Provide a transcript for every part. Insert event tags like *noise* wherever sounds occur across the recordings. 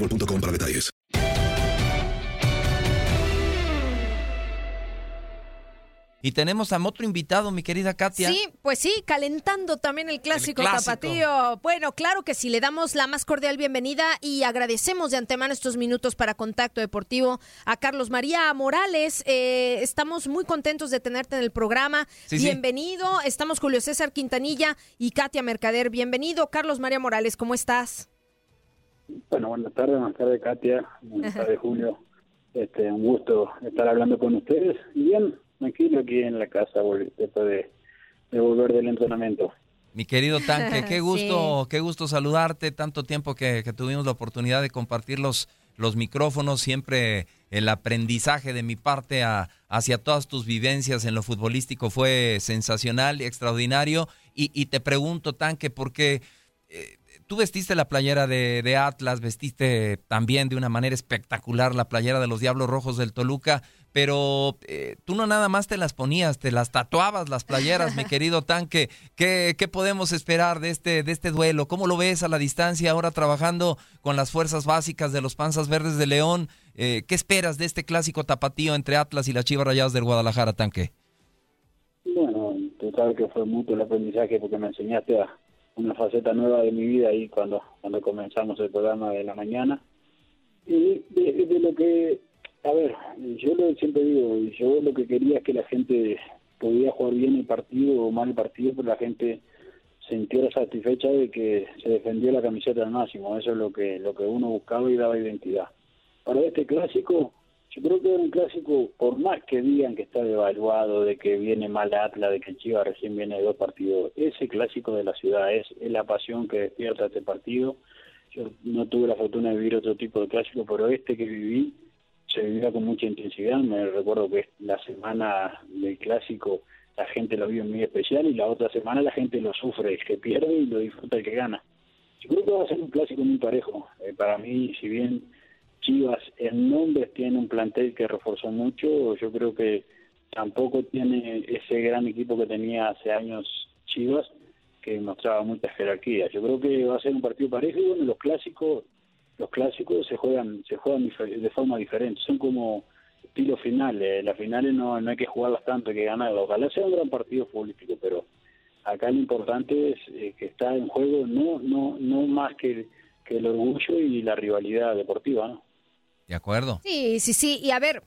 boostmobile.com para detalles. Y tenemos a otro invitado, mi querida Katia. Sí, pues sí, calentando también el clásico, clásico. tapatío. Bueno, claro que sí, le damos la más cordial bienvenida y agradecemos de antemano estos minutos para Contacto Deportivo a Carlos María Morales. Eh, estamos muy contentos de tenerte en el programa. Sí, sí. Bienvenido. Estamos Julio César Quintanilla y Katia Mercader. Bienvenido, Carlos María Morales. ¿Cómo estás? Bueno, buenas tardes, buenas tardes Katia, buenas tardes Julio. Este, un gusto estar hablando con ustedes. Y bien, tranquilo aquí en la casa después de, de volver del entrenamiento. Mi querido Tanque, *laughs* qué gusto, qué gusto saludarte. Tanto tiempo que, que tuvimos la oportunidad de compartir los, los micrófonos, siempre el aprendizaje de mi parte a- hacia todas tus vivencias en lo futbolístico fue sensacional y extraordinario. Y, y te pregunto, Tanque, porque eh, tú vestiste la playera de, de Atlas, vestiste también de una manera espectacular la playera de los Diablos Rojos del Toluca, pero eh, tú no nada más te las ponías, te las tatuabas las playeras, mi *laughs* querido Tanque. ¿Qué, qué podemos esperar de este, de este duelo? ¿Cómo lo ves a la distancia ahora trabajando con las fuerzas básicas de los Panzas Verdes de León? Eh, ¿Qué esperas de este clásico tapatío entre Atlas y las Chivas Rayadas del Guadalajara, Tanque? Bueno, tú sabes que fue mucho el aprendizaje porque me enseñaste a una faceta nueva de mi vida ahí cuando, cuando comenzamos el programa de la mañana. Y de, lo que, a ver, yo lo siempre digo, yo lo que quería es que la gente podía jugar bien el partido o mal el partido, pero la gente sintiera satisfecha de que se defendió la camiseta al máximo. Eso es lo que, lo que uno buscaba y daba identidad. Para este clásico, yo creo que es un clásico, por más que digan que está devaluado, de que viene mal Atlas, de que Chivas recién viene de dos partidos, ese clásico de la ciudad es, es la pasión que despierta este partido. Yo no tuve la fortuna de vivir otro tipo de clásico, pero este que viví se vivía con mucha intensidad. Me recuerdo que la semana del clásico la gente lo vive muy especial y la otra semana la gente lo sufre, el que pierde y lo disfruta el que gana. Yo creo que va a ser un clásico muy parejo. Eh, para mí, si bien Chivas en nombres tiene un plantel que reforzó mucho, yo creo que tampoco tiene ese gran equipo que tenía hace años Chivas, que mostraba mucha jerarquía. Yo creo que va a ser un partido parejo y bueno, los clásicos, los clásicos se juegan, se juegan de forma diferente, son como estilo finales, las finales no, no hay que jugarlas tanto, hay que ganarlas. Ojalá sea un gran partido futbolístico, pero acá lo importante es eh, que está en juego no, no, no más que, que el orgullo y la rivalidad deportiva, ¿no? ¿De acuerdo? Sí, sí, sí. Y a ver,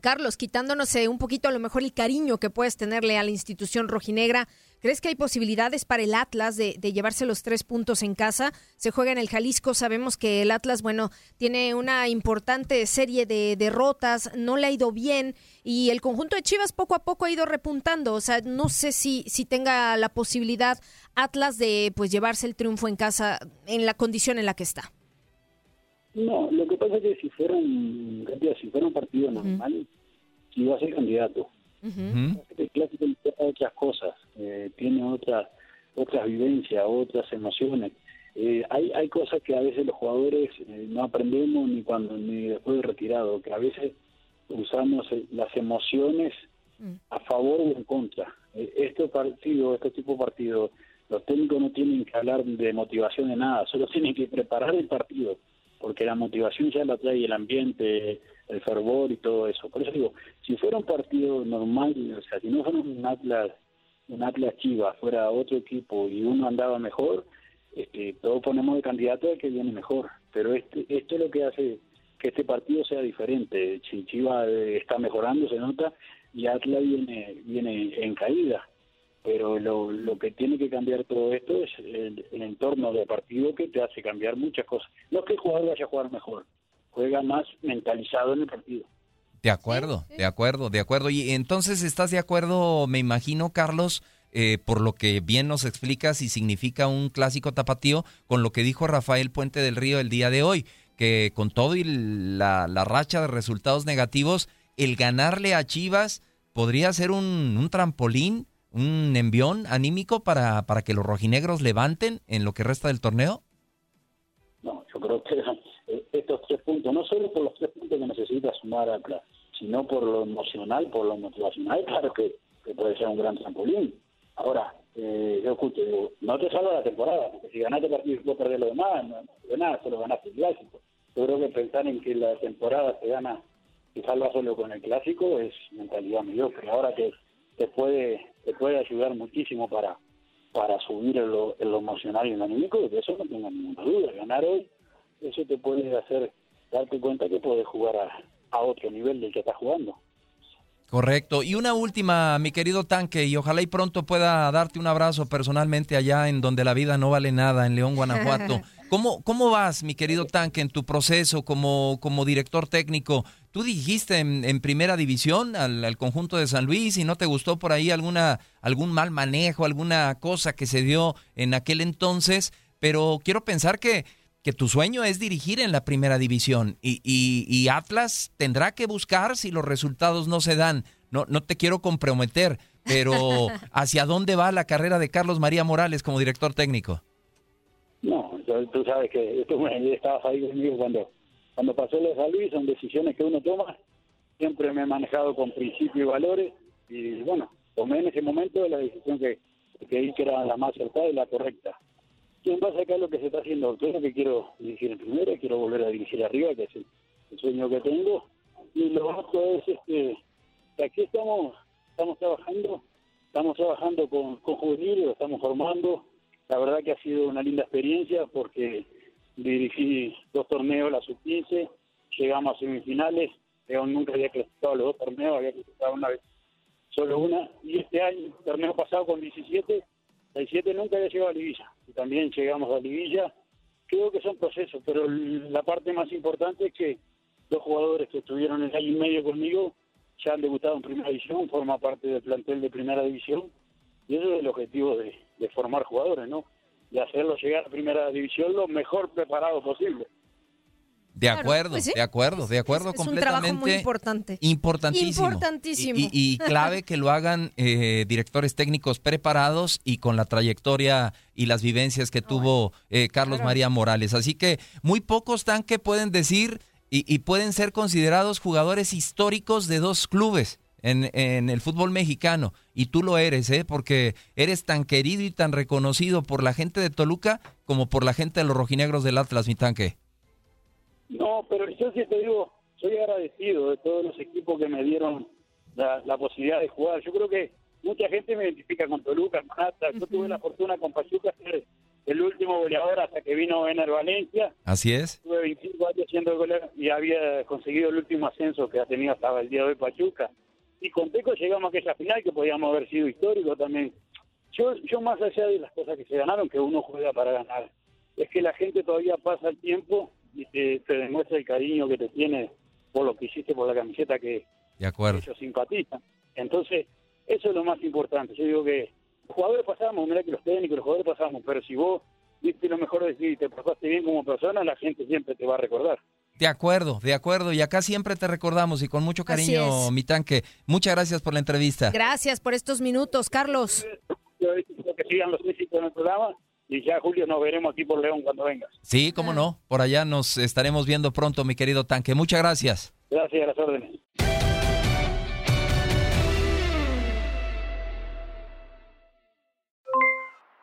Carlos, quitándonos eh, un poquito a lo mejor el cariño que puedes tenerle a la institución rojinegra, ¿crees que hay posibilidades para el Atlas de, llevarse los tres puntos en casa? Se juega en el Jalisco, sabemos que el Atlas, bueno, tiene una importante serie de derrotas, no le ha ido bien y el conjunto de Chivas poco a poco ha ido repuntando, o sea, no sé si, si tenga la posibilidad Atlas de pues llevarse el triunfo en casa en la condición en la que está. No, lo que pasa es que si fuera un, si fuera un partido normal, iba a ser candidato. El clásico tiene otras cosas, eh, tiene otras otras vivencias, otras emociones. Eh, hay hay cosas que a veces los jugadores eh, no aprendemos ni cuando ni después de retirado, que a veces usamos las emociones mm. a favor o en contra. este partido, este tipo de partido, los técnicos no tienen que hablar de motivación de nada, solo tienen que preparar el partido porque la motivación ya la trae el ambiente, el fervor y todo eso. Por eso digo, si fuera un partido normal, o sea, si no fuera un Atlas, un Atlas Chivas, fuera otro equipo y uno andaba mejor, este, todos ponemos de candidato al que viene mejor. Pero este, esto es lo que hace que este partido sea diferente. Si Chivas eh, está mejorando, se nota, y Atlas viene, viene en caída pero lo, lo que tiene que cambiar todo esto es el, entorno de partido que te hace cambiar muchas cosas. No que el jugador vaya a jugar mejor, juega más mentalizado en el partido. De acuerdo, de acuerdo, de acuerdo. Y entonces estás de acuerdo, me imagino, Carlos, eh, por lo que bien nos explicas y significa un clásico tapatío, con lo que dijo Rafael Puente del Río el día de hoy, que con todo y la, la racha de resultados negativos, el ganarle a Chivas podría ser un, un trampolín un envión anímico para, para que los rojinegros levanten en lo que resta del torneo? No, yo creo que eh, estos tres puntos, no solo por los tres puntos que necesita sumar Atlas, sino por lo emocional, por lo motivacional, *laughs* claro que, puede ser un gran trampolín. Ahora, eh, yo escucho, no te salva la temporada, porque si ganaste el partido y puedes perder lo demás, no, de nada, solo ganaste el clásico. Yo creo que pensar en que la temporada se gana y salva solo con el clásico es mentalidad mediocre. Ahora que te puede te puede ayudar muchísimo para para subir en lo, emocional y en lo anímico, de eso no tengo ninguna duda. Ganar hoy, eso te puede hacer darte cuenta que puedes jugar a, a otro nivel del que estás jugando. Correcto. Y una última, mi querido Tanque, y ojalá y pronto pueda darte un abrazo personalmente allá en donde la vida no vale nada, en León, Guanajuato. *laughs* ¿Cómo, cómo vas, mi querido Tanque, en tu proceso como, como director técnico? Tú dijiste en, primera división al, conjunto de San Luis y no te gustó por ahí alguna, algún mal manejo, alguna cosa que se dio en aquel entonces, pero quiero pensar que que tu sueño es dirigir en la primera división y, y, Atlas tendrá que buscar si los resultados no se dan. No, no te quiero comprometer, pero *laughs* ¿hacia dónde va la carrera de Carlos María Morales como director técnico? No, tú sabes que tú estabas ahí conmigo cuando, cuando pasó los San son decisiones que uno toma. Siempre me he manejado con principios y valores y bueno, tomé en ese momento la decisión que, que que era la más acertada y la correcta quién va a lo que se está haciendo. Yo que quiero dirigir en primera, quiero volver a dirigir arriba, que es el, sueño que tengo. Y lo otro es este, que aquí estamos, estamos trabajando, estamos trabajando con, con juveniles, lo estamos formando. La verdad que ha sido una linda experiencia porque dirigí dos torneos, la sub-15, llegamos a semifinales, pero nunca había clasificado los dos torneos, había clasificado una vez, solo una, y este año, el torneo pasado con 17, el 7 nunca había llegado a Livilla y también llegamos a Livilla. Creo que son procesos, pero la parte más importante es que dos jugadores que estuvieron el año y medio conmigo ya han debutado en primera división, forma parte del plantel de primera división y eso es el objetivo de formar jugadores, ¿no? De hacerlos llegar a primera división lo mejor preparado posible. De acuerdo, pues de acuerdo, de acuerdo es, completamente. un trabajo muy importante. Importantísimo. Importantísimo. Y, *laughs* clave que lo hagan eh, directores técnicos preparados y con la trayectoria y las vivencias que tuvo eh, Carlos María Morales. Así que muy pocos están que pueden decir y, pueden ser considerados jugadores históricos de dos clubes. En, en, el fútbol mexicano. Y tú lo eres, ¿eh? Porque eres tan querido y tan reconocido por la gente de Toluca como por la gente de los rojinegros del Atlas, mi tanque. No, pero yo sí te digo, soy agradecido de todos los equipos que me dieron la, posibilidad de jugar. Yo creo que mucha gente me identifica con Toluca, con Yo tuve la fortuna con Pachuca ser el último goleador hasta que vino Ener Valencia. Así es. Tuve 25 años diciendo que ya había conseguido el último ascenso que ha tenido hasta el día de hoy Pachuca. Y con Teco llegamos a aquella final que podíamos haber sido histórico también. Yo, yo más allá de las cosas que se ganaron, que uno juega para ganar, es que la gente todavía pasa el tiempo y te, te demuestra el cariño que te tiene por lo que hiciste por la camiseta que de acuerdo. ellos simpatizan. Entonces, eso es lo más importante. Yo digo que los jugadores pasamos, mira que los técnicos, los jugadores pasamos, pero si vos viste lo mejor de ti y te pasaste bien como persona, la gente siempre te va a recordar. De acuerdo, de acuerdo. Y acá siempre te recordamos y con mucho cariño, mi tanque. Muchas gracias por la entrevista. Gracias por estos minutos, Carlos. Yo que sigan los éxitos en el programa y ya, Julio, nos veremos aquí por León cuando vengas. Sí, cómo no. Por allá nos estaremos viendo pronto, mi querido tanque. Muchas gracias. Gracias, a las órdenes.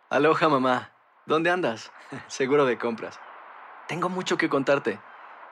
Aloha mamá, ¿dónde andas? *laughs* Seguro de compras. Tengo mucho que contarte.